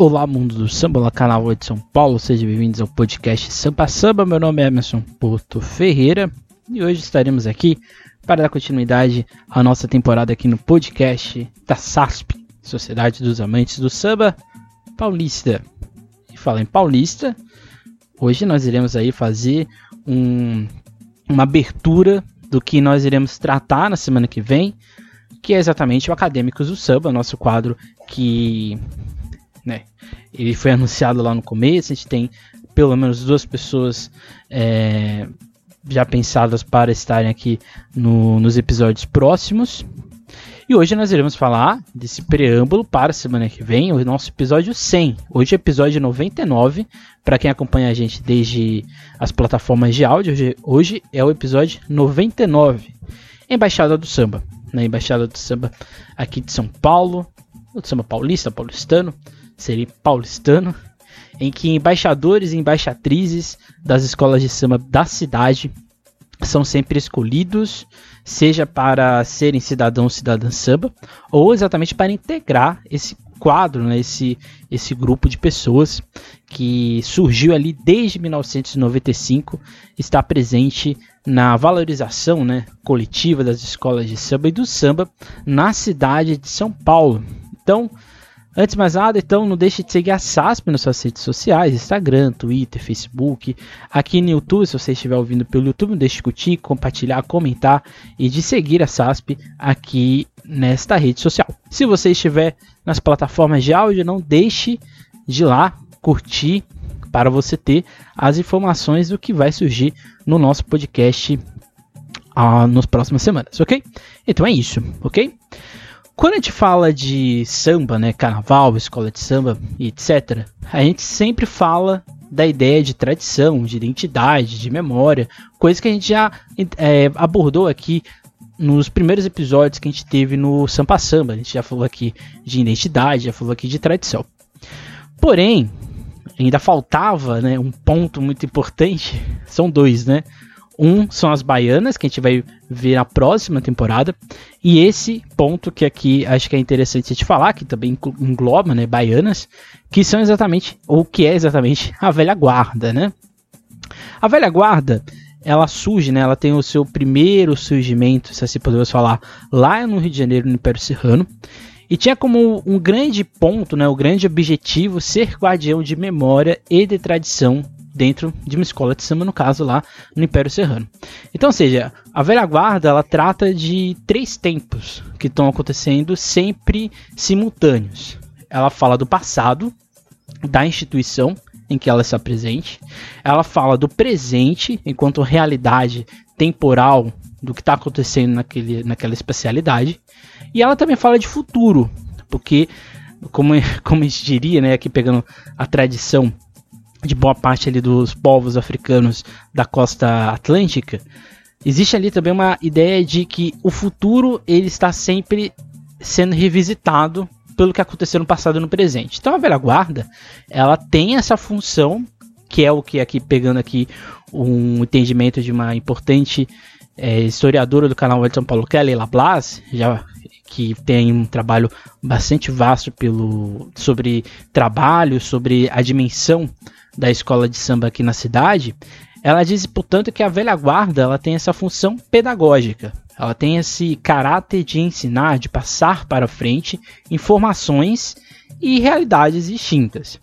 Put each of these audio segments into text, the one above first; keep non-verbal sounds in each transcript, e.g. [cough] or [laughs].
Olá, mundo do samba, olá, canal de São Paulo, sejam bem-vindos ao podcast Sampa Samba. Meu nome é Emerson Porto Ferreira e hoje estaremos aqui para dar continuidade à nossa temporada aqui no podcast da SASP, Sociedade dos Amantes do Samba Paulista. E fala em Paulista, hoje nós iremos aí fazer um, uma abertura do que nós iremos tratar na semana que vem, que é exatamente o Acadêmicos do Samba, nosso quadro que né? Ele foi anunciado lá no começo, a gente tem pelo menos duas pessoas é, já pensadas para estarem aqui no, nos episódios próximos. E hoje nós iremos falar desse preâmbulo para a semana que vem, o nosso episódio 100. Hoje é episódio 99, para quem acompanha a gente desde as plataformas de áudio, hoje, hoje é o episódio 99. Embaixada do Samba, na Embaixada do Samba aqui de São Paulo, o samba paulista, paulistano, seria paulistano, em que embaixadores e embaixatrizes das escolas de samba da cidade são sempre escolhidos, seja para serem cidadãos cidadãs samba, ou exatamente para integrar esse quadro, né, esse, esse grupo de pessoas que surgiu ali desde 1995, está presente na valorização né, coletiva das escolas de samba e do samba na cidade de São Paulo. Então, Antes de mais nada, então, não deixe de seguir a SASP nas suas redes sociais, Instagram, Twitter, Facebook. Aqui no YouTube, se você estiver ouvindo pelo YouTube, não deixe de curtir, compartilhar, comentar e de seguir a SASP aqui nesta rede social. Se você estiver nas plataformas de áudio, não deixe de lá curtir para você ter as informações do que vai surgir no nosso podcast ah, nas próximas semanas, ok? Então é isso, ok? Quando a gente fala de samba, né, carnaval, escola de samba e etc, a gente sempre fala da ideia de tradição, de identidade, de memória, coisa que a gente já é, abordou aqui nos primeiros episódios que a gente teve no Sampa Samba. A gente já falou aqui de identidade, já falou aqui de tradição. Porém, ainda faltava né, um ponto muito importante, [laughs] são dois, né? Um são as baianas, que a gente vai ver na próxima temporada. E esse ponto que aqui acho que é interessante te falar, que também engloba, né, baianas, que são exatamente, ou que é exatamente [laughs] a velha guarda, né? A velha guarda, ela surge, né, ela tem o seu primeiro surgimento, se assim podemos falar, lá no Rio de Janeiro, no Império Serrano. E tinha como um grande ponto, né, o grande objetivo, ser guardião de memória e de tradição dentro de uma escola de samba, no caso lá no Império Serrano. Então, ou seja, a velha guarda ela trata de três tempos que estão acontecendo sempre simultâneos. Ela fala do passado, da instituição em que ela está presente, ela fala do presente enquanto realidade temporal do que está acontecendo naquele, naquela especialidade, e ela também fala de futuro, porque como, [laughs] como a gente diria, né, aqui pegando a tradição de boa parte ali dos povos africanos da costa atlântica, existe ali também uma ideia de que o futuro ele está sempre sendo revisitado pelo que aconteceu no passado e no presente. Então a velha guarda, ela tem essa função, que é o que aqui pegando aqui um entendimento de uma importante é, historiadora do canal de São Paulo, Leila Blas, já que tem um trabalho bastante vasto pelo sobre trabalho, sobre a dimensão da escola de samba aqui na cidade, ela diz, portanto, que a velha guarda ela tem essa função pedagógica. Ela tem esse caráter de ensinar, de passar para frente informações e realidades distintas.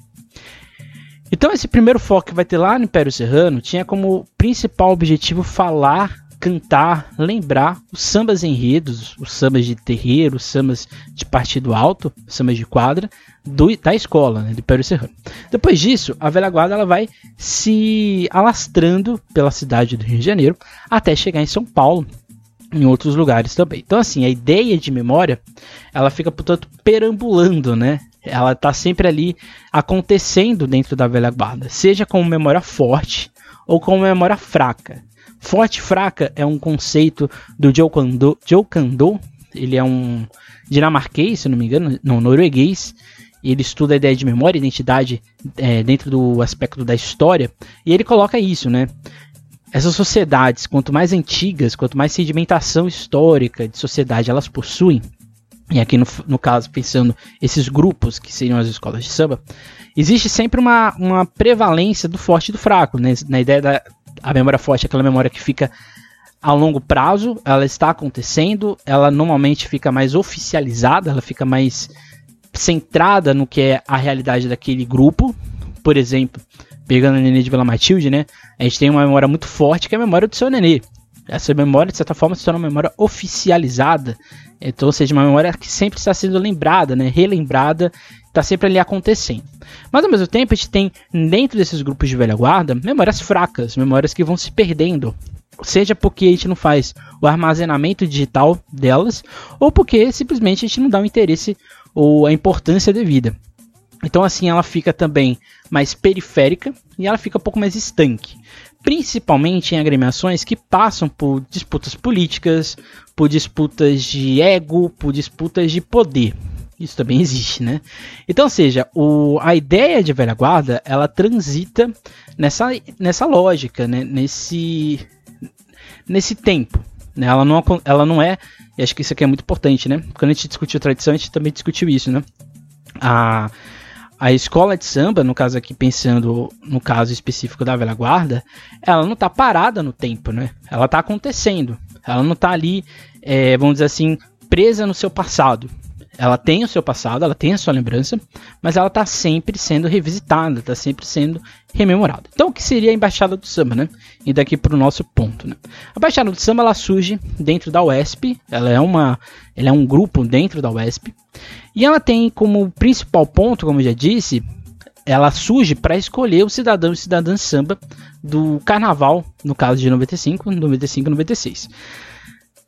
Então, esse primeiro foco que vai ter lá no Império Serrano tinha como principal objetivo falar cantar, lembrar os sambas enredos, os sambas de terreiro, os sambas de partido alto, os sambas de quadra do, da escola, né, do Império Serrano. Depois disso, a velha guarda ela vai se alastrando pela cidade do Rio de Janeiro até chegar em São Paulo, em outros lugares também. Então, assim, a ideia de memória, ela fica, portanto, perambulando, né? Ela está sempre ali acontecendo dentro da velha guarda, seja com memória forte ou com memória fraca. Forte fraca é um conceito do Joe Kando, Joe Kando. Ele é um dinamarquês, se não me engano, não, norueguês. Ele estuda a ideia de memória e identidade é, dentro do aspecto da história. E ele coloca isso, né? Essas sociedades, quanto mais antigas, quanto mais sedimentação histórica de sociedade elas possuem, e aqui no, no caso pensando esses grupos que seriam as escolas de samba, existe sempre uma, uma prevalência do forte e do fraco, né? na ideia da a memória forte, aquela memória que fica a longo prazo, ela está acontecendo, ela normalmente fica mais oficializada, ela fica mais centrada no que é a realidade daquele grupo. Por exemplo, pegando o Nenê de Vila Matilde, né? A gente tem uma memória muito forte que é a memória do seu Nenê. Essa memória, de certa forma, se torna uma memória oficializada. Então, ou seja, uma memória que sempre está sendo lembrada, né? relembrada, está sempre ali acontecendo. Mas, ao mesmo tempo, a gente tem, dentro desses grupos de velha guarda, memórias fracas, memórias que vão se perdendo. Seja porque a gente não faz o armazenamento digital delas, ou porque simplesmente a gente não dá o interesse ou a importância devida. Então, assim, ela fica também mais periférica e ela fica um pouco mais estanque principalmente em agremiações que passam por disputas políticas, por disputas de ego, por disputas de poder. Isso também [laughs] existe, né? Então, seja, o, a ideia de velha guarda, ela transita nessa, nessa lógica, né? nesse, nesse tempo. Né? Ela, não, ela não é, e acho que isso aqui é muito importante, né? Quando a gente discutiu tradição, a gente também discutiu isso, né? A, a escola de samba, no caso aqui pensando no caso específico da velha guarda, ela não está parada no tempo, né? Ela está acontecendo. Ela não está ali, é, vamos dizer assim, presa no seu passado. Ela tem o seu passado, ela tem a sua lembrança, mas ela está sempre sendo revisitada, está sempre sendo rememorada. Então, o que seria a Embaixada do Samba, né? E daqui para o nosso ponto, né? A Embaixada do Samba ela surge dentro da UESP, ela é uma, ela é um grupo dentro da UESP, e ela tem como principal ponto, como eu já disse, ela surge para escolher o cidadão e cidadã samba do carnaval, no caso de 95, 95 96.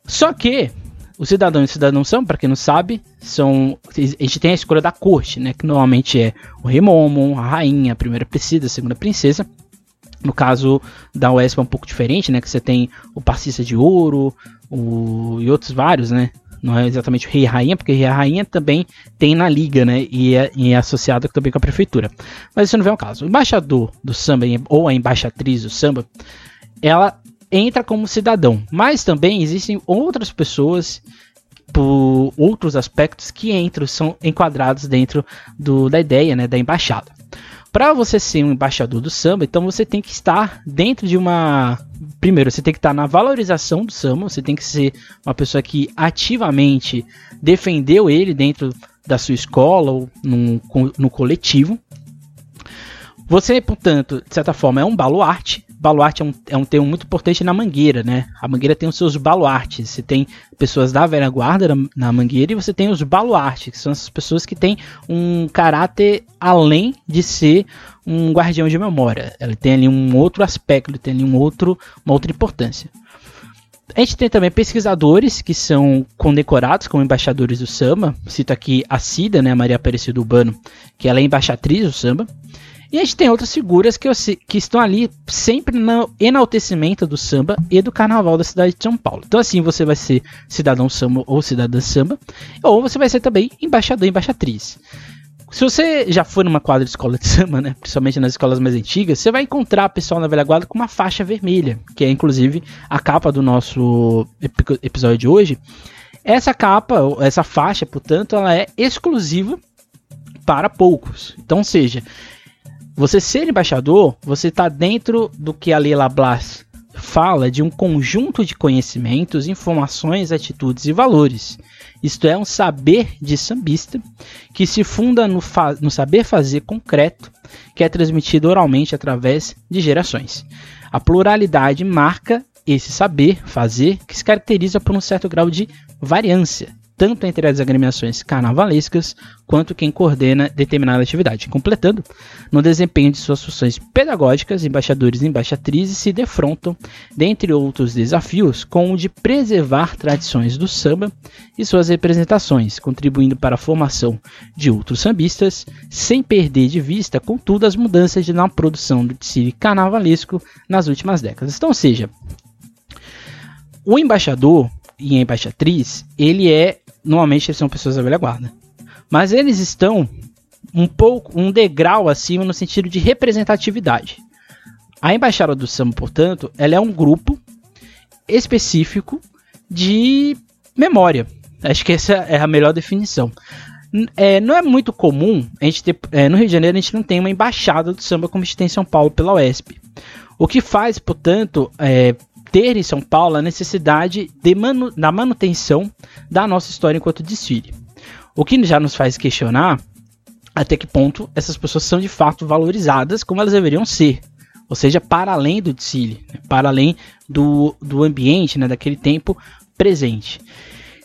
Só que o cidadão e o cidadão samba, para quem não sabe, são a gente tem a escolha da corte, né, que normalmente é o rei Momo, a rainha, a primeira princesa, a segunda princesa. No caso da UESP é um pouco diferente, né, que você tem o passista de ouro, o, e outros vários, né, não é exatamente o rei e rainha, porque rei e rainha também tem na liga, né? E é, e é associado também com a prefeitura. Mas isso não vem ao caso. O embaixador do samba, ou a embaixatriz do samba, ela entra como cidadão. Mas também existem outras pessoas por outros aspectos que entram, são enquadrados dentro do, da ideia né, da embaixada. Para você ser um embaixador do samba, então você tem que estar dentro de uma. Primeiro, você tem que estar na valorização do samba, você tem que ser uma pessoa que ativamente defendeu ele dentro da sua escola ou no, no coletivo. Você, portanto, de certa forma, é um baluarte baluarte é um, é um termo muito importante na Mangueira, né? A Mangueira tem os seus baluartes. Você tem pessoas da velha guarda na, na Mangueira e você tem os baluartes, que são essas pessoas que têm um caráter além de ser um guardião de memória. Ele tem ali um outro aspecto, ele tem ali um outro, uma outra importância. A gente tem também pesquisadores que são condecorados como embaixadores do samba. Cito aqui a Cida, né, Maria Aparecida Urbano, que ela é embaixatriz do samba. E a gente tem outras figuras que, eu, que estão ali sempre no enaltecimento do samba e do carnaval da cidade de São Paulo. Então, assim, você vai ser cidadão samba ou cidadã samba, ou você vai ser também embaixador embaixatriz. Se você já foi numa quadra de escola de samba, né, principalmente nas escolas mais antigas, você vai encontrar pessoal na velha guarda com uma faixa vermelha, que é inclusive a capa do nosso episódio de hoje. Essa capa, essa faixa, portanto, ela é exclusiva para poucos. Então, seja, você ser embaixador, você está dentro do que a Leila Blas fala de um conjunto de conhecimentos, informações, atitudes e valores. Isto é um saber de sambista que se funda no, no saber fazer concreto, que é transmitido oralmente através de gerações. A pluralidade marca esse saber fazer que se caracteriza por um certo grau de variância, tanto entre as agremiações carnavalescas quanto quem coordena determinada atividade. Completando, no desempenho de suas funções pedagógicas, embaixadores e embaixatrizes se defrontam, dentre outros desafios, com o de preservar tradições do samba e suas representações, contribuindo para a formação de outros sambistas, sem perder de vista, contudo, as mudanças na produção do desfile carnavalesco nas últimas décadas. Então, seja, o embaixador e a embaixatriz, ele é normalmente eles são pessoas da velha guarda. Mas eles estão um pouco, um degrau acima no sentido de representatividade. A Embaixada do Samba, portanto, ela é um grupo específico de memória. Acho que essa é a melhor definição. É, não é muito comum a gente ter. É, no Rio de Janeiro a gente não tem uma embaixada do samba como a gente tem em São Paulo pela UESP. O que faz, portanto, é, ter em São Paulo a necessidade de manu da manutenção da nossa história enquanto desfile. O que já nos faz questionar até que ponto essas pessoas são de fato valorizadas como elas deveriam ser. Ou seja, para além do desfile, né? para além do, do ambiente, né? daquele tempo presente.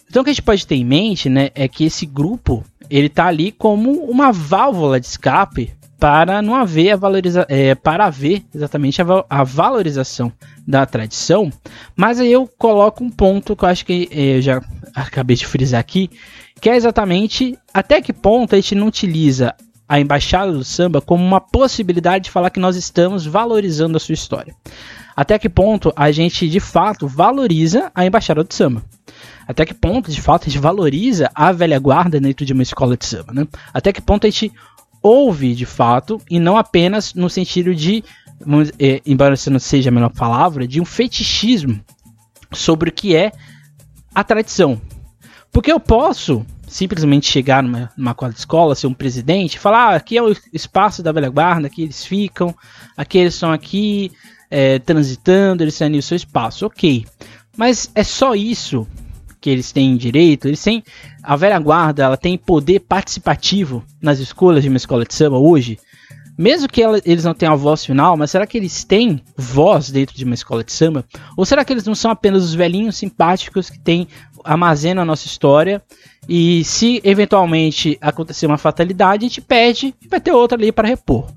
Então o que a gente pode ter em mente né, é que esse grupo ele está ali como uma válvula de escape para não haver a valoriza é, para haver exatamente a, a, valorização da tradição. Mas aí eu coloco um ponto que eu acho que é, eu já acabei de frisar aqui, que é exatamente até que ponto a gente não utiliza a embaixada do samba como uma possibilidade de falar que nós estamos valorizando a sua história. Até que ponto a gente de fato valoriza a embaixada do samba até que ponto, de fato, a gente valoriza a velha guarda dentro de uma escola de samba, né? Até que ponto a gente ouve de fato e não apenas no sentido de, é, embora essa não seja a melhor palavra, de um fetichismo sobre o que é a tradição. Porque eu posso simplesmente chegar numa, numa quadra de escola, ser um presidente, falar: ah, aqui é o espaço da velha guarda, aqui eles ficam, aqui eles estão aqui é, transitando, eles têm o seu espaço, ok. Mas é só isso que eles têm direito, eles têm a velha guarda, ela tem poder participativo nas escolas de uma escola de samba hoje. Mesmo que ela, eles não tenham a voz final, mas será que eles têm voz dentro de uma escola de samba? Ou será que eles não são apenas os velhinhos simpáticos que têm armazenam a nossa história e se eventualmente acontecer uma fatalidade, a gente pede e vai ter outra ali para repor.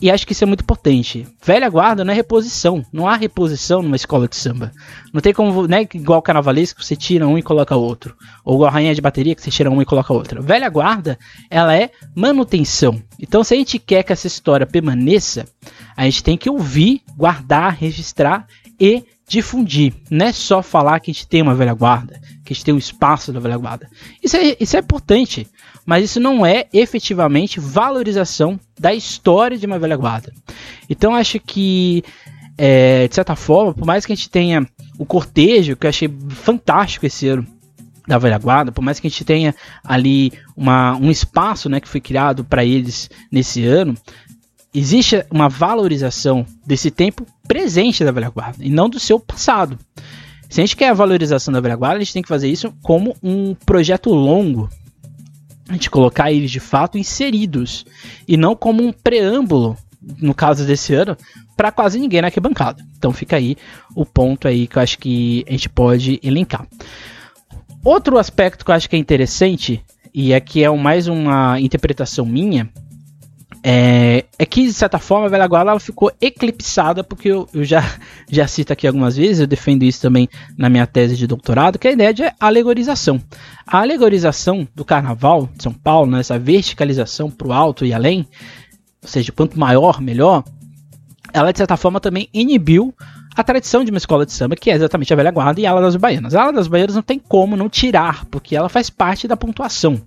E acho que isso é muito potente. Velha guarda não é reposição. Não há reposição numa escola de samba. Não tem como, né, igual carnavalesco, você tira um e coloca outro. Ou igual rainha de bateria, que você tira um e coloca outro. Velha guarda, ela é manutenção. Então, se a gente quer que essa história permaneça, a gente tem que ouvir, guardar, registrar e difundir. Não é só falar que a gente tem uma velha guarda, que a gente tem um espaço da velha guarda. Isso é, isso é importante mas isso não é efetivamente valorização da história de uma velha guarda. Então acho que, é, de certa forma, por mais que a gente tenha o cortejo, que eu achei fantástico esse ano, da velha guarda, por mais que a gente tenha ali uma, um espaço né, que foi criado para eles nesse ano, existe uma valorização desse tempo presente da velha guarda e não do seu passado. Se a gente quer a valorização da velha guarda, a gente tem que fazer isso como um projeto longo, a gente colocar eles de fato inseridos e não como um preâmbulo, no caso desse ano, para quase ninguém na arquibancada. Então fica aí o ponto aí que eu acho que a gente pode elencar. Outro aspecto que eu acho que é interessante e aqui é mais uma interpretação minha é, é, que, de certa forma, a velha guarda ela ficou eclipsada, porque eu, eu, já, [laughs] já cito aqui algumas vezes, eu defendo isso também na minha tese de doutorado, que é a ideia de alegorização. A alegorização do carnaval de São Paulo, né, essa verticalização para o alto e além, ou seja, quanto maior, melhor, ela, de certa forma, também inibiu a tradição de uma escola de samba, que é exatamente a velha guarda e a ala das baianas. A ala das baianas não tem como não tirar, porque ela faz parte da pontuação.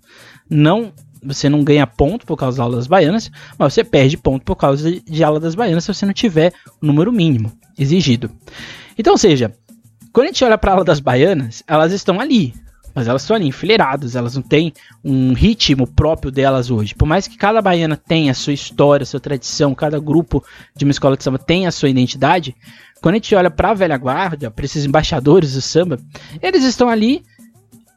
Não você não ganha ponto por causa das aulas baianas, mas você perde ponto por causa de, de aula das baianas se você não tiver o número mínimo exigido. Então, ou seja, quando a gente olha para a aula das baianas, elas estão ali, mas elas estão ali enfileiradas, elas não têm um ritmo próprio delas hoje. Por mais que cada baiana tenha a sua história, a sua tradição, cada grupo de uma escola de samba tenha a sua identidade, quando a gente olha para a velha guarda, para esses embaixadores do samba, eles estão ali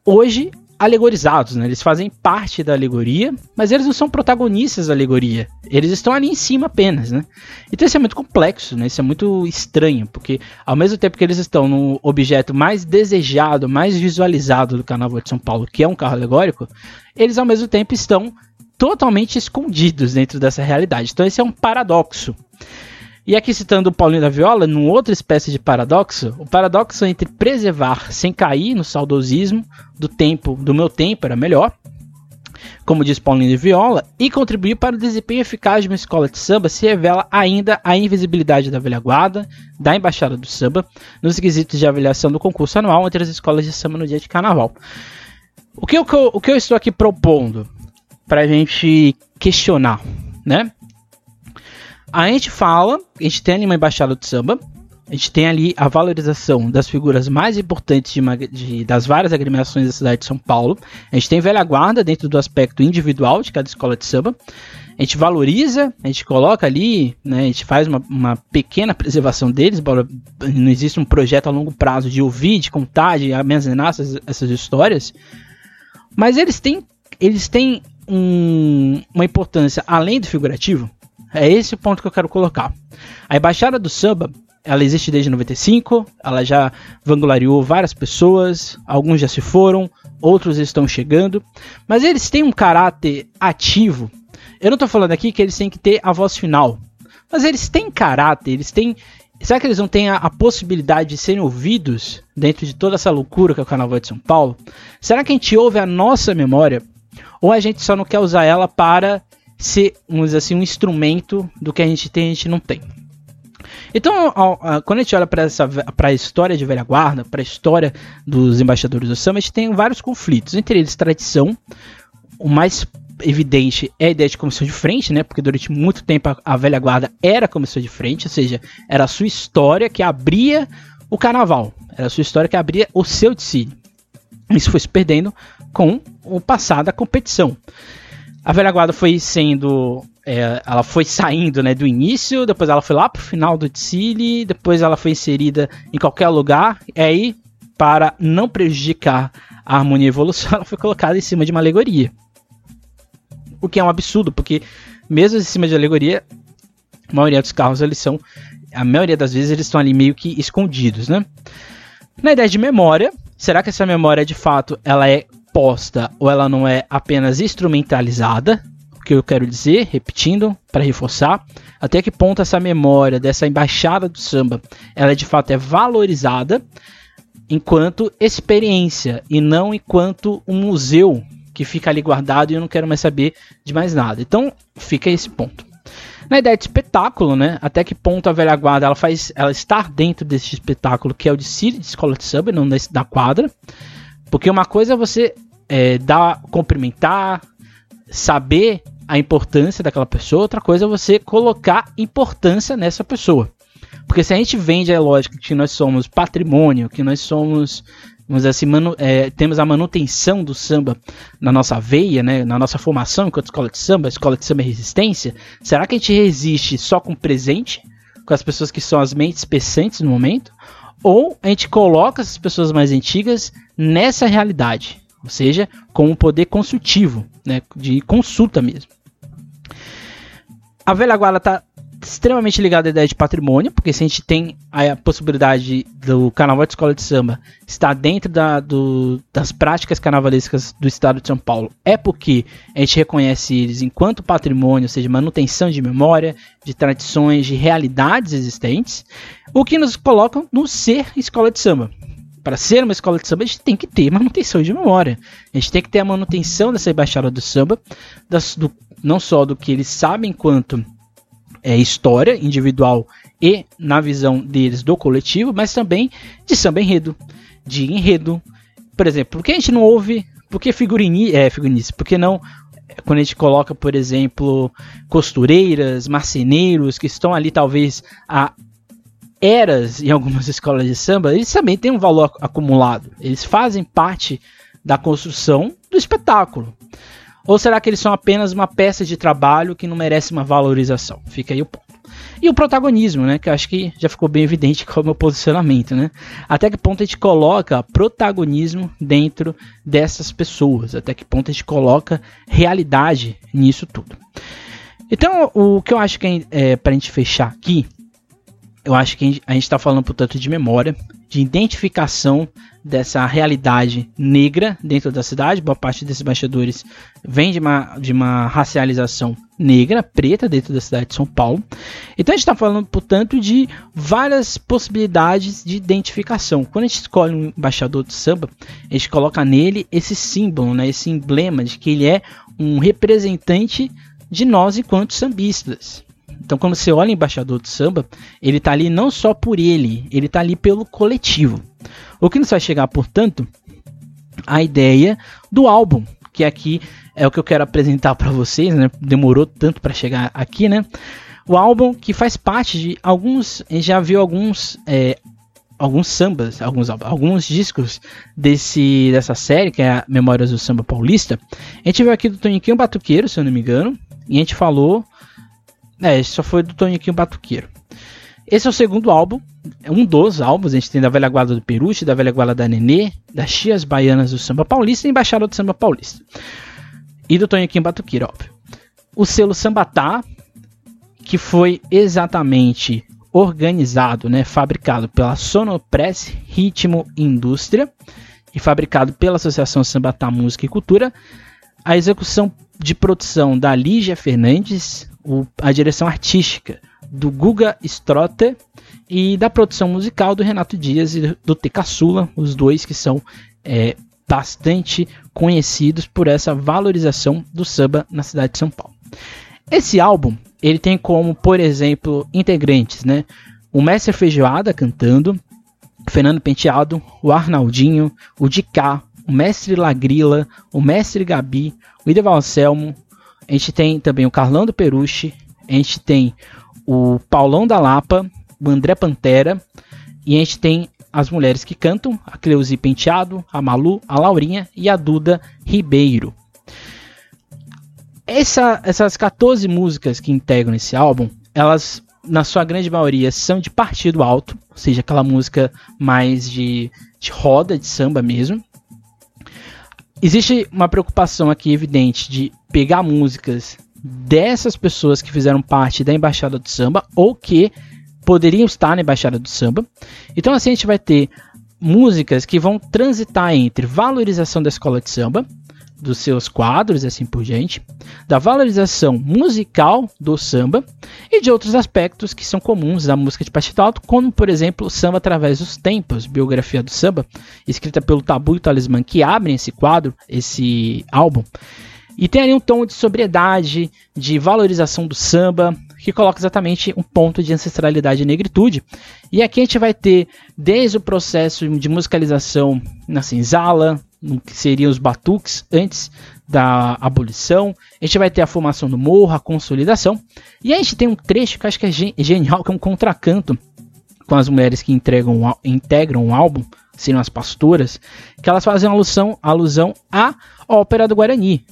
hoje alegorizados, né? Eles fazem parte da alegoria, mas eles não são protagonistas da alegoria. Eles estão ali em cima apenas, né? Então isso é muito complexo, né? Isso é muito estranho, porque ao mesmo tempo que eles estão no objeto mais desejado, mais visualizado do Carnaval de São Paulo, que é um carro alegórico, eles ao mesmo tempo estão totalmente escondidos dentro dessa realidade. Então esse é um paradoxo. E aqui citando o Paulinho da Viola, numa outra espécie de paradoxo, o paradoxo entre preservar sem cair no saudosismo do tempo, do meu tempo era melhor, como diz Paulinho de Viola, e contribuir para o desempenho eficaz de uma escola de samba se revela ainda a invisibilidade da velha guarda, da embaixada do samba, nos requisitos de avaliação do concurso anual entre as escolas de samba no dia de carnaval. O que eu, o que eu estou aqui propondo para a gente questionar, né? A gente fala, a gente tem ali uma embaixada de samba, a gente tem ali a valorização das figuras mais importantes de, de, das várias agremiações da cidade de São Paulo. A gente tem velha guarda dentro do aspecto individual de cada escola de samba. A gente valoriza, a gente coloca ali, né, a gente faz uma, uma pequena preservação deles, não existe um projeto a longo prazo de ouvir, de contar, de armazenar essas, essas histórias. Mas eles têm, eles têm um, uma importância além do figurativo. É esse o ponto que eu quero colocar. A Embaixada do Samba ela existe desde 95, ela já vangloriou várias pessoas, alguns já se foram, outros estão chegando, mas eles têm um caráter ativo. Eu não estou falando aqui que eles têm que ter a voz final, mas eles têm caráter, eles têm. Será que eles não têm a, a possibilidade de serem ouvidos dentro de toda essa loucura que é o Carnaval de São Paulo? Será que a gente ouve a nossa memória? Ou a gente só não quer usar ela para ser, vamos dizer assim, um instrumento do que a gente tem e a gente não tem? Então, quando a gente olha para a história de velha guarda, para a história dos embaixadores do gente tem vários conflitos. Entre eles, tradição. O mais evidente é a ideia de comissão de frente, né? Porque durante muito tempo a, a velha guarda era comissão de frente, ou seja, era a sua história que abria o carnaval. Era a sua história que abria o seu desfile. Isso foi se perdendo com o passar da competição. A velha guarda foi sendo é, ela foi saindo né, do início, depois ela foi lá pro final do desfile, depois ela foi inserida em qualquer lugar, e aí, para não prejudicar a harmonia e evolução, [laughs] ela foi colocada em cima de uma alegoria. O que é um absurdo, porque mesmo em cima de alegoria, a maioria dos carros eles são, a maioria das vezes eles estão ali meio que escondidos, né? Na ideia de memória, será que essa memória de fato ela é posta ou ela não é apenas instrumentalizada? que eu quero dizer, repetindo, para reforçar, até que ponto essa memória dessa embaixada do samba, ela de fato é valorizada enquanto experiência e não enquanto um museu que fica ali guardado e eu não quero mais saber de mais nada. Então, fica esse ponto. Na ideia de espetáculo, né? Até que ponto a velha guarda ela faz ela estar dentro desse espetáculo que é o de de escola de samba, não da quadra. Porque uma coisa é você é, dar, cumprimentar, saber a importância daquela pessoa, outra coisa é você colocar importância nessa pessoa. Porque se a gente vende a lógica que nós somos patrimônio, que nós somos, vamos dizer assim, manu, é, temos a manutenção do samba na nossa veia, né, na nossa formação enquanto escola de samba, escola de samba é resistência, será que a gente resiste só com presente, com as pessoas que são as mentes pensantes no momento? Ou a gente coloca essas pessoas mais antigas nessa realidade, ou seja, com um poder consultivo, né, de consulta mesmo. A velha guarda está extremamente ligada à ideia de patrimônio, porque se a gente tem a possibilidade do carnaval de escola de samba estar dentro da, do, das práticas carnavalescas do estado de São Paulo, é porque a gente reconhece eles enquanto patrimônio, ou seja, manutenção de memória, de tradições, de realidades existentes, o que nos coloca no ser escola de samba. Para ser uma escola de samba, a gente tem que ter manutenção de memória. A gente tem que ter a manutenção dessa embaixada do samba, das, do não só do que eles sabem quanto é, história individual e na visão deles do coletivo, mas também de samba enredo, de enredo. Por exemplo, por que a gente não ouve, por que figurini, é, figurinice, por que não quando a gente coloca, por exemplo, costureiras, marceneiros que estão ali talvez há eras em algumas [laughs] escolas de samba, eles também têm um valor acumulado. Eles fazem parte da construção do espetáculo. Ou será que eles são apenas uma peça de trabalho que não merece uma valorização? Fica aí o ponto. E o protagonismo, né? Que eu acho que já ficou bem evidente [laughs] qual é o meu posicionamento, né? Até que ponto a gente coloca protagonismo dentro dessas pessoas? Até que ponto a gente coloca realidade nisso tudo? Então, o que eu acho que é, é para a gente fechar aqui, eu acho que a gente está falando, portanto, de memória, de identificação dessa realidade negra dentro da cidade. Boa parte desses embaixadores vem de uma, de uma racialização negra, preta, dentro da cidade de São Paulo. Então a gente está falando, portanto, de várias possibilidades de identificação. Quando a gente escolhe um embaixador de samba, a gente coloca nele esse símbolo, né, esse emblema de que ele é um representante de nós enquanto sambistas. Então, quando você olha embaixador de samba, ele está ali não só por ele, ele está ali pelo coletivo. O que nos vai chegar, portanto, a ideia do álbum, que aqui é o que eu quero apresentar para vocês, né? Demorou tanto para chegar aqui, né? O álbum que faz parte de alguns. Gente já viu alguns. É, alguns sambas, alguns, alguns discos desse, dessa série, que é a Memórias do Samba Paulista. A gente viu aqui do Toniquinho Batuqueiro, se eu não me engano. E a gente falou. É, só foi do Toniquinho Batuqueiro. Esse é o segundo álbum, é um dos álbuns. A gente tem da Velha Guarda do Peruche, da Velha Guarda da Nenê, das Chias Baianas do Samba Paulista e Embaixada do Samba Paulista. E do Toniquinho Batuqueiro, óbvio. O selo Sambatá, que foi exatamente organizado, né, fabricado pela Sonopress Ritmo Indústria e fabricado pela Associação Sambatá Música e Cultura. A execução de produção da Lígia Fernandes, o, a direção artística do Guga Strotter e da produção musical do Renato Dias e do T. Caçula, os dois que são é, bastante conhecidos por essa valorização do samba na cidade de São Paulo. Esse álbum ele tem como, por exemplo, integrantes, né? O Mestre Feijoada cantando, Fernando Penteado, o Arnaldinho, o Dicá, o Mestre Lagrila, o Mestre Gabi, o Ideval Anselmo, a gente tem também o Carlão do Peruche, a gente tem o Paulão da Lapa, o André Pantera, e a gente tem as mulheres que cantam, a Cleusi Penteado, a Malu, a Laurinha e a Duda Ribeiro. Essa, essas 14 músicas que integram esse álbum, elas, na sua grande maioria, são de partido alto, ou seja, aquela música mais de, de roda, de samba mesmo. Existe uma preocupação aqui evidente de pegar músicas dessas pessoas que fizeram parte da Embaixada do Samba ou que poderiam estar na Embaixada do Samba. Então, assim, a gente vai ter músicas que vão transitar entre valorização da escola de samba dos seus quadros e assim por diante, da valorização musical do samba e de outros aspectos que são comuns da música de partido alto, como por exemplo o samba através dos tempos, biografia do samba, escrita pelo Tabu e Talismã, que abrem esse quadro, esse álbum. E tem ali um tom de sobriedade, de valorização do samba, que coloca exatamente um ponto de ancestralidade e negritude. E aqui a gente vai ter desde o processo de musicalização na senzala, que seriam os batuques antes da abolição. A gente vai ter a formação do morro, a consolidação. E a gente tem um trecho que acho que é genial, que é um contracanto com as mulheres que entregam, integram o álbum, seriam as pastoras, que elas fazem alusão, alusão à ópera do Guarani,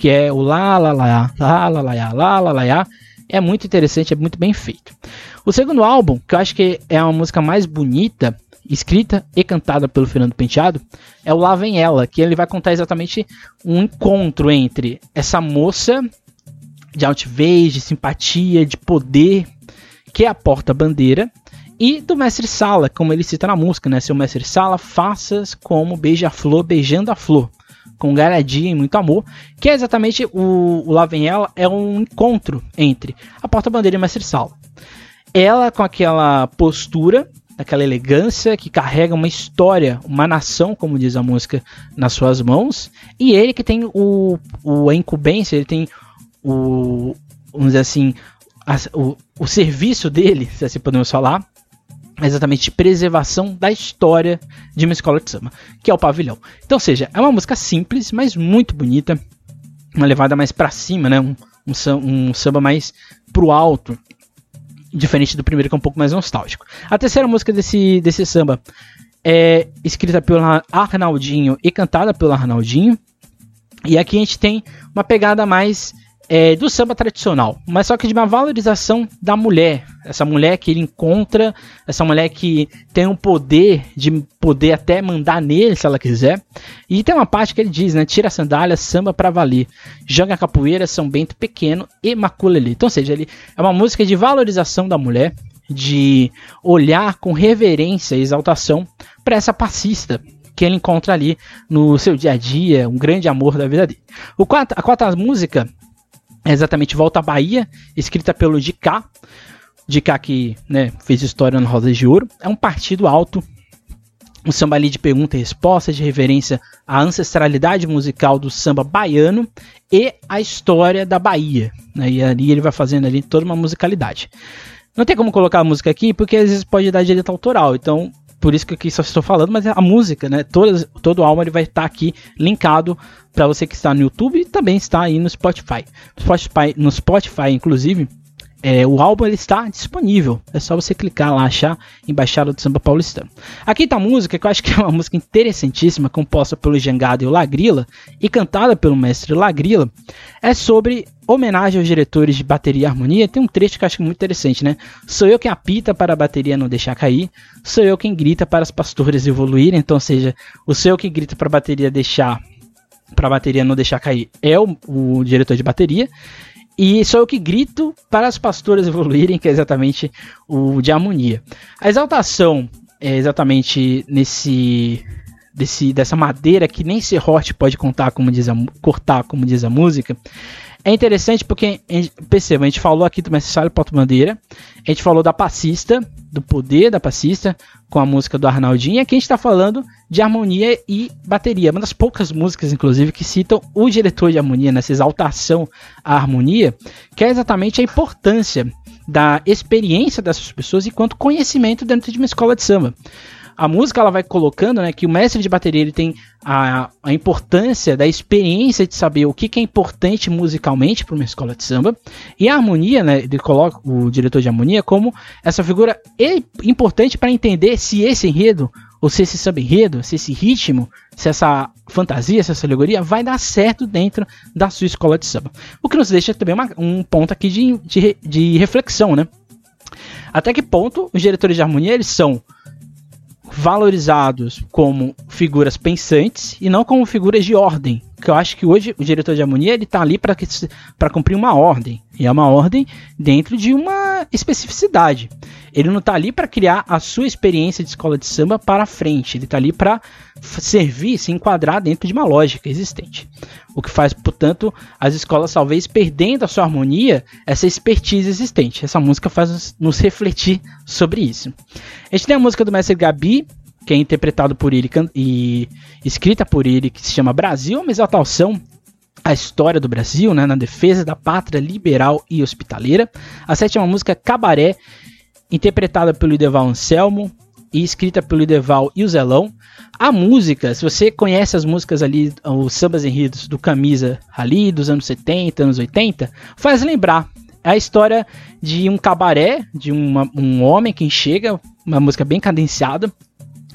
que é o lá, lá, lá, lá, lá, lá, lá, lá, lá. É muito interessante, é muito bem feito. O segundo álbum, que eu acho que é a música mais bonita escrita e cantada pelo Fernando Penteado, é o Lá Vem Ela, que ele vai contar exatamente um encontro entre essa moça de altivez, de simpatia, de poder, que é a porta-bandeira, e do mestre Sala, como ele cita na música, né? Seu mestre Sala, faças como beija-flor beijando a flor, com garadia e muito amor, que é exatamente o, o Lá Vem Ela, é um encontro entre a porta-bandeira e o mestre Sala. Ela com aquela postura daquela elegância que carrega uma história, uma nação, como diz a música, nas suas mãos, e ele que tem o, o a incumbência, ele tem o, vamos dizer assim, a, o, o serviço dele, se assim podemos falar, exatamente de preservação da história de uma escola de samba, que é o pavilhão. Então, ou seja, é uma música simples, mas muito bonita, uma levada mais para cima, né? Um, um, um samba mais pro alto, diferente do primeiro que é um pouco mais nostálgico. A terceira música desse, desse samba é escrita pelo Arnaldinho e cantada pelo Arnaldinho. E aqui a gente tem uma pegada mais é, do samba tradicional, mas só que de uma valorização da mulher. Essa mulher que ele encontra, essa mulher que tem um poder de poder até mandar nele se ela quiser. E tem uma parte que ele diz, né? Tira a sandália, samba pra valer. Joga a capoeira, São Bento Pequeno e Maculele. Então, ou seja, ele é uma música de valorização da mulher, de olhar com reverência e exaltação para essa passista que ele encontra ali no seu dia a dia, um grande amor da vida dele. O quarto, a quarta música exatamente Volta à Bahia, escrita pelo DK. DK que né, fez história no Rosa de Ouro. É um partido alto, um samba ali de pergunta e resposta, de reverência à ancestralidade musical do samba baiano e à história da Bahia. Né, e ali ele vai fazendo ali toda uma musicalidade. Não tem como colocar a música aqui, porque às vezes pode dar direito autoral. Então, por isso que aqui só estou falando, mas a música, né? Todo, todo álbum ele vai estar aqui linkado para você que está no YouTube e também está aí no Spotify. Spotify, no Spotify inclusive, é, o álbum ele está disponível. É só você clicar lá, achar Embaixada do Samba Paulistano. Aqui tá a música que eu acho que é uma música interessantíssima, composta pelo Jangada e o Lagrila e cantada pelo mestre Lagrila. É sobre homenagem aos diretores de bateria e harmonia. Tem um trecho que eu acho muito interessante, né? Sou eu quem apita para a bateria não deixar cair, sou eu quem grita para as pastoras evoluírem. Então, ou seja, o seu que grita para a bateria deixar para a bateria não deixar cair é o, o diretor de bateria e sou eu que grito para as pastoras evoluírem, que é exatamente o de harmonia. A exaltação é exatamente nesse desse, dessa madeira que nem serrote pode contar, como diz a, cortar, como diz a música. É interessante porque, perceba, a gente falou aqui do Mestre Porto Bandeira, a gente falou da passista, do poder da passista, com a música do Arnaldinho, e aqui a gente está falando de harmonia e bateria. Uma das poucas músicas, inclusive, que citam o diretor de harmonia, nessa exaltação à harmonia, que é exatamente a importância da experiência dessas pessoas enquanto conhecimento dentro de uma escola de samba a música ela vai colocando, né, que o mestre de bateria ele tem a, a importância da experiência de saber o que, que é importante musicalmente para uma escola de samba e a harmonia, né, ele coloca o diretor de harmonia como essa figura importante para entender se esse enredo ou se esse samba enredo, se esse ritmo, se essa fantasia, se essa alegoria vai dar certo dentro da sua escola de samba. O que nos deixa também uma, um ponto aqui de, de, de reflexão, né? Até que ponto os diretores de harmonia eles são valorizados como figuras pensantes e não como figuras de ordem. Que eu acho que hoje o diretor de harmonia ele está ali para cumprir uma ordem. E é uma ordem dentro de uma especificidade. Ele não está ali para criar a sua experiência de escola de samba para frente. Ele está ali para servir, se enquadrar dentro de uma lógica existente. O que faz, portanto, as escolas talvez perdendo a sua harmonia, essa expertise existente. Essa música faz nos refletir sobre isso. A gente tem a música do mestre Gabi, que é interpretado por ele e escrita por ele, que se chama Brasil, uma exaltação à história do Brasil, né, na defesa da pátria liberal e hospitaleira. A sétima música Cabaré, interpretada pelo Ideval Anselmo e escrita pelo Ideval e o Zelão. A música, se você conhece as músicas ali, os sambas enridos do Camisa ali, dos anos 70, anos 80, faz lembrar. É a história de um cabaré, de uma, um homem que chega, uma música bem cadenciada,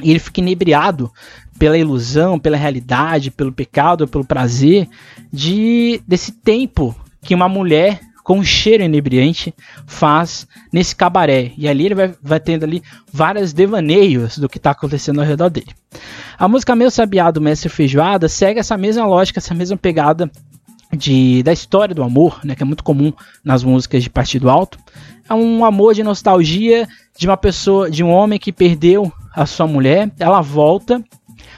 e ele fica inebriado pela ilusão, pela realidade, pelo pecado, pelo prazer de desse tempo que uma mulher com um cheiro inebriante faz nesse cabaré. E ali ele vai, vai tendo ali vários devaneios do que está acontecendo ao redor dele. A música Meu Sabiá do Mestre Feijoada segue essa mesma lógica, essa mesma pegada de, da história do amor, né, que é muito comum nas músicas de partido alto. É um amor de nostalgia de uma pessoa, de um homem que perdeu a sua mulher, ela volta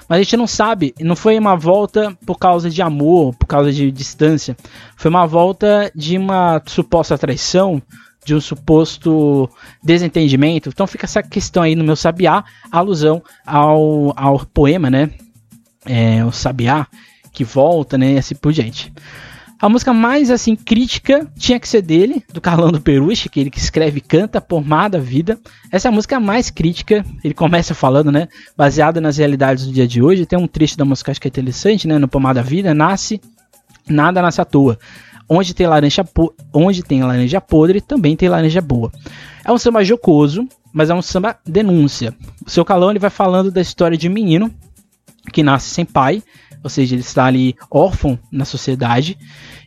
mas a gente não sabe, não foi uma volta por causa de amor, por causa de distância. Foi uma volta de uma suposta traição, de um suposto desentendimento. Então fica essa questão aí no meu sabiá, alusão ao, ao poema, né? É, o sabiá que volta, né? E assim por diante. A música mais assim crítica tinha que ser dele, do Carlão do Peruche, que ele que escreve e canta por Mar da Vida. Essa é a música mais crítica, ele começa falando, né, baseada nas realidades do dia de hoje. Tem um trecho da música acho que é interessante, né, no Pomar da Vida, nasce nada nasce à toa. Onde tem laranja, onde tem laranja podre, também tem laranja boa. É um samba jocoso, mas é um samba denúncia. O seu Calão ele vai falando da história de um menino que nasce sem pai, ou seja, ele está ali órfão na sociedade,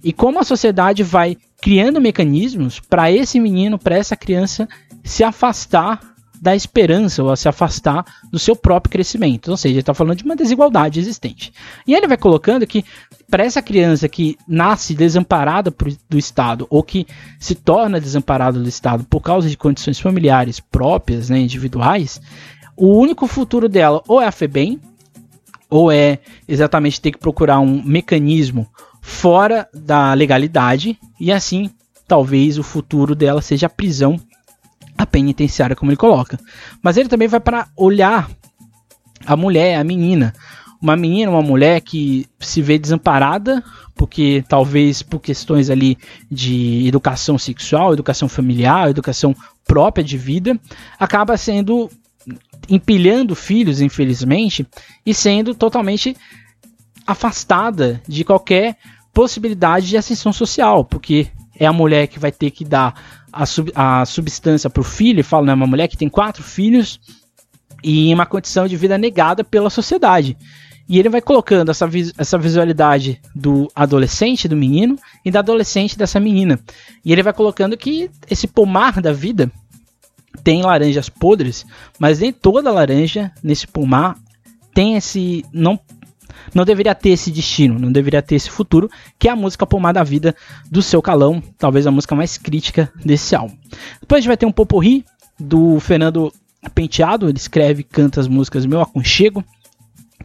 e como a sociedade vai criando mecanismos para esse menino, para essa criança se afastar da esperança ou se afastar do seu próprio crescimento. Ou seja, ele está falando de uma desigualdade existente. E ele vai colocando que para essa criança que nasce desamparada do Estado ou que se torna desamparada do Estado por causa de condições familiares próprias, né, individuais, o único futuro dela ou é a FEBEM, ou é exatamente ter que procurar um mecanismo fora da legalidade e assim talvez o futuro dela seja a prisão, a penitenciária, como ele coloca. Mas ele também vai para olhar a mulher, a menina, uma menina, uma mulher que se vê desamparada, porque talvez por questões ali de educação sexual, educação familiar, educação própria de vida, acaba sendo empilhando filhos, infelizmente, e sendo totalmente afastada de qualquer possibilidade de ascensão social, porque é a mulher que vai ter que dar a, sub, a substância para o filho, fala, né, uma mulher que tem quatro filhos e em uma condição de vida negada pela sociedade. E ele vai colocando essa, essa visualidade do adolescente, do menino, e da adolescente dessa menina. E ele vai colocando que esse pomar da vida tem laranjas podres, mas nem toda laranja nesse pomar tem esse. não não deveria ter esse destino, não deveria ter esse futuro, que é a música Pomar da Vida do Seu Calão, talvez a música mais crítica desse álbum. Depois a gente vai ter um poporri do Fernando Penteado, ele escreve e canta as músicas Meu Aconchego,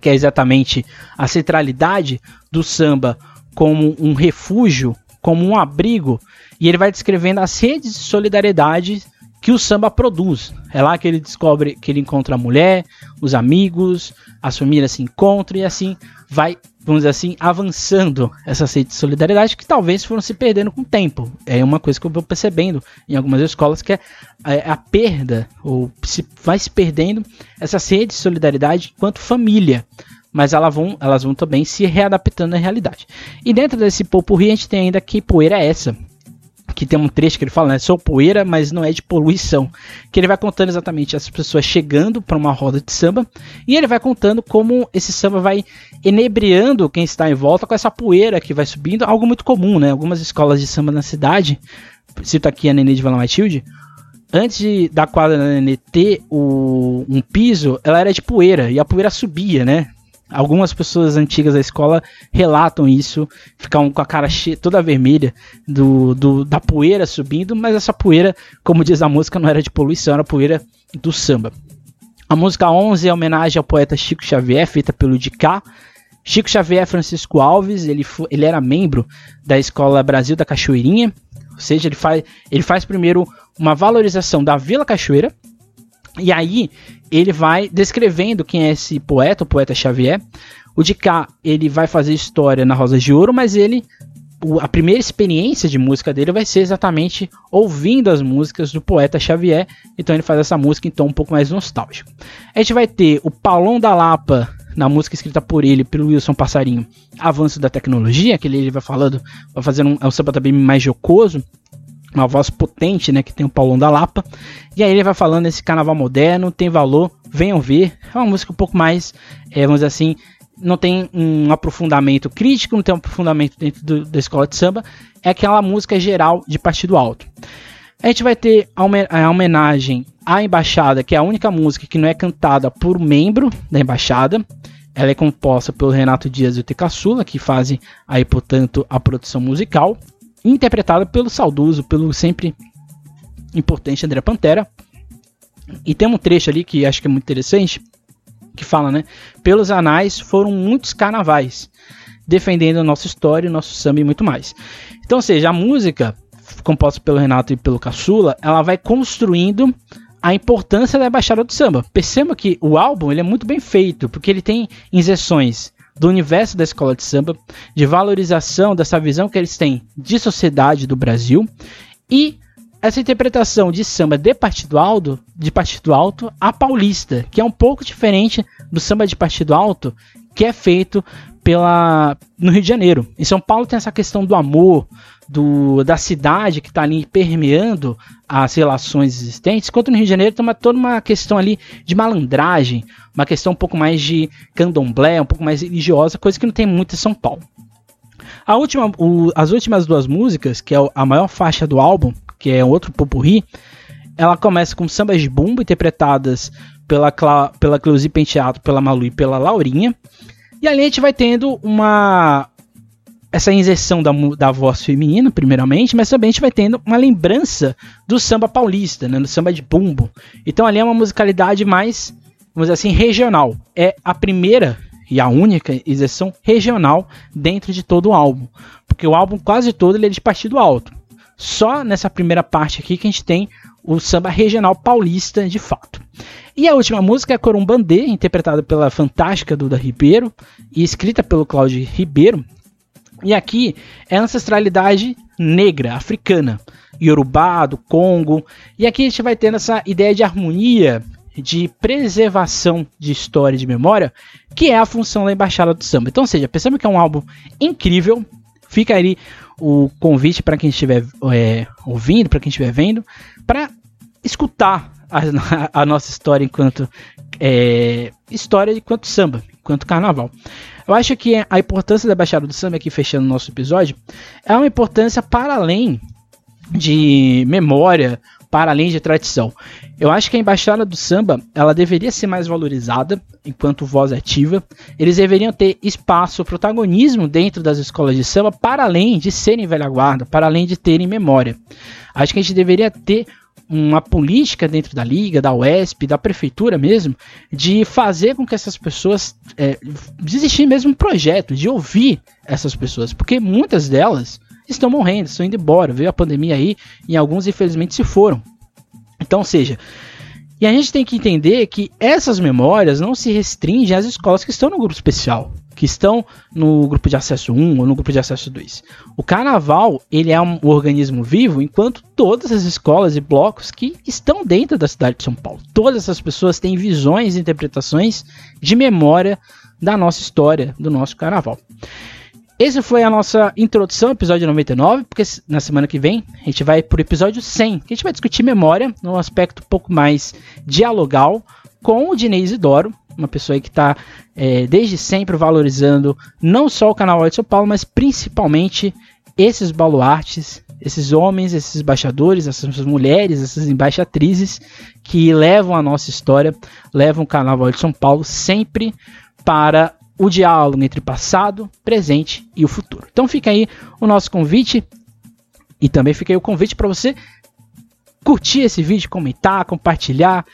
que é exatamente a centralidade do samba como um refúgio, como um abrigo, e ele vai descrevendo as redes de solidariedade que o samba produz. É lá que ele descobre que ele encontra a mulher, os amigos, as famílias se encontram e assim vai, vamos dizer assim, avançando essa sede de solidariedade que talvez foram se perdendo com o tempo. É uma coisa que eu vou percebendo em algumas escolas que é a, é a perda, ou se vai se perdendo essa sede de solidariedade enquanto família. Mas elas vão, elas vão também se readaptando à realidade. E dentro desse popurri a gente tem ainda que poeira é essa, que tem um trecho que ele fala, né? Sou poeira, mas não é de poluição. Que ele vai contando exatamente as pessoas chegando para uma roda de samba e ele vai contando como esse samba vai enebriando quem está em volta com essa poeira que vai subindo, algo muito comum, né? Algumas escolas de samba na cidade, cito aqui a Nenê de Vala Matilde, antes de, da quadra da Nenê ter o, um piso, ela era de poeira e a poeira subia, né? Algumas pessoas antigas da escola relatam isso, ficam com a cara cheia, toda vermelha do, do, da poeira subindo, mas essa poeira, como diz a música, não era de poluição, era poeira do samba. A música 11 é homenagem ao poeta Chico Xavier, feita pelo Dicá. Chico Xavier Francisco Alves, ele, ele era membro da Escola Brasil da Cachoeirinha, ou seja, ele faz, ele faz primeiro uma valorização da Vila Cachoeira, e aí ele vai descrevendo quem é esse poeta, o poeta Xavier. O de cá, ele vai fazer história na Rosa de Ouro, mas ele a primeira experiência de música dele vai ser exatamente ouvindo as músicas do poeta Xavier. Então ele faz essa música tom um pouco mais nostálgico. A gente vai ter o Paulão da Lapa na música escrita por ele, pelo Wilson Passarinho, Avanço da Tecnologia, que ele vai falando, vai fazendo um, é um samba também mais jocoso uma voz potente, né, que tem o Paulão da Lapa. E aí ele vai falando esse carnaval moderno, tem valor, venham ver. É uma música um pouco mais, é, vamos dizer assim, não tem um aprofundamento crítico, não tem um aprofundamento dentro do, da escola de samba. É aquela música geral de partido alto. A gente vai ter a homenagem à embaixada, que é a única música que não é cantada por membro da embaixada. Ela é composta pelo Renato Dias e o T. Caçula, que fazem aí, portanto, a produção musical interpretada pelo saudoso, pelo sempre importante André Pantera. E tem um trecho ali que acho que é muito interessante, que fala, né? Pelos anais foram muitos carnavais, defendendo a nossa história, o nosso samba e muito mais. Então, ou seja, a música, composta pelo Renato e pelo Caçula, ela vai construindo a importância da Baixada do Samba. Perceba que o álbum ele é muito bem feito, porque ele tem injeções do universo da escola de samba, de valorização dessa visão que eles têm de sociedade do Brasil e essa interpretação de samba de partido alto, de partido alto a paulista, que é um pouco diferente do samba de partido alto que é feito pela no Rio de Janeiro. Em São Paulo tem essa questão do amor, do, da cidade que está ali permeando as relações existentes, enquanto no Rio de Janeiro tem uma, toda uma questão ali de malandragem, uma questão um pouco mais de candomblé, um pouco mais religiosa, coisa que não tem muito em São Paulo. A última, o, as últimas duas músicas, que é a maior faixa do álbum, que é outro popurri, ela começa com sambas de bumbo interpretadas pela, Cla, pela Cleusi Penteado, pela Malu e pela Laurinha. E ali a gente vai tendo uma, essa inserção da, da voz feminina, primeiramente, mas também a gente vai tendo uma lembrança do samba paulista, né, do samba de bumbo. Então ali é uma musicalidade mais, vamos dizer assim, regional. É a primeira e a única inserção regional dentro de todo o álbum, porque o álbum quase todo ele é de partido alto. Só nessa primeira parte aqui que a gente tem o samba regional paulista de fato. E a última música é Corumbandê, interpretada pela fantástica Duda Ribeiro e escrita pelo Cláudio Ribeiro, e aqui é ancestralidade negra, africana, Yorubá, do Congo. E aqui a gente vai tendo essa ideia de harmonia, de preservação de história e de memória, que é a função da Embaixada do Samba. Então, seja, pensamos que é um álbum incrível, fica aí o convite para quem estiver é, ouvindo, para quem estiver vendo, para escutar a, [laughs] a, nossa história enquanto é, história enquanto samba, enquanto carnaval. Eu acho que a importância da Baixada do Samba, aqui fechando o nosso episódio, é uma importância para além de memória, para além de tradição. Eu acho que a Embaixada do Samba ela deveria ser mais valorizada enquanto voz ativa. Eles deveriam ter espaço, protagonismo dentro das escolas de samba, para além de serem velha guarda, para além de terem memória. Acho que a gente deveria ter uma política dentro da liga, da UESP, da prefeitura mesmo, de fazer com que essas pessoas é, mesmo um projeto, de ouvir essas pessoas, porque muitas delas estão morrendo, estão indo embora, veio a pandemia aí e alguns infelizmente se foram. Então, seja, e a gente tem que entender que essas memórias não se restringem às escolas que estão no grupo especial que estão no grupo de acesso 1 ou no grupo de acesso 2. O carnaval, ele é um organismo vivo enquanto todas as escolas e blocos que estão dentro da cidade de São Paulo. Todas essas pessoas têm visões e interpretações de memória da nossa história, do nosso carnaval. Esse foi a nossa introdução, episódio 99, porque na semana que vem a gente vai para o episódio 100, que a gente vai discutir memória num aspecto um pouco mais dialogal com o Dinei Isidoro, uma pessoa que está é, desde sempre valorizando não só o canal de São Paulo, mas principalmente esses baluartes, esses homens, esses embaixadores, essas mulheres, essas embaixatrizes que levam a nossa história, levam o canal de São Paulo sempre para o diálogo entre passado, presente e o futuro. Então fica aí o nosso convite e também fica aí o convite para você curtir esse vídeo, comentar, compartilhar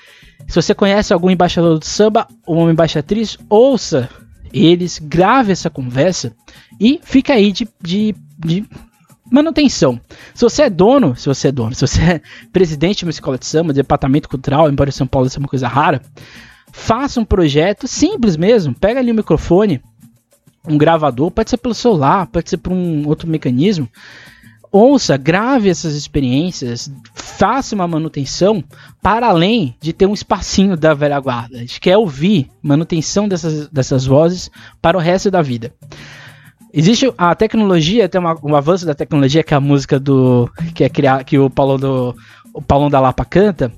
se você conhece algum embaixador do samba ou uma embaixatriz, ouça eles, grave essa conversa e fica aí de, de, de manutenção. Se você é dono, se você é dono, se você é presidente de uma escola de samba, departamento cultural, embora em São Paulo seja uma coisa rara, faça um projeto simples mesmo. Pega ali o microfone, um gravador, pode ser pelo celular, pode ser por um outro mecanismo ouça, grave essas experiências, faça uma manutenção para além de ter um espacinho da velha guarda. A gente quer ouvir manutenção dessas, dessas vozes para o resto da vida. Existe a tecnologia, tem uma, um avanço da tecnologia que é a música do que é criar que o Paulo do o Paulão da Lapa canta.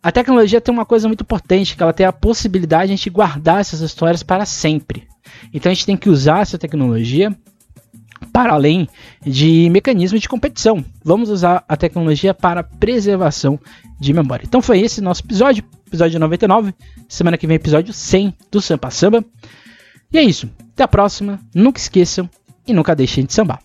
A tecnologia tem uma coisa muito importante, que ela tem a possibilidade de a gente guardar essas histórias para sempre. Então a gente tem que usar essa tecnologia para além de mecanismos de competição. Vamos usar a tecnologia para preservação de memória. Então foi esse nosso episódio, episódio 99. Semana que vem, episódio 100 do Sampa Samba. E é isso. Até a próxima. Nunca esqueçam e nunca deixem de sambar.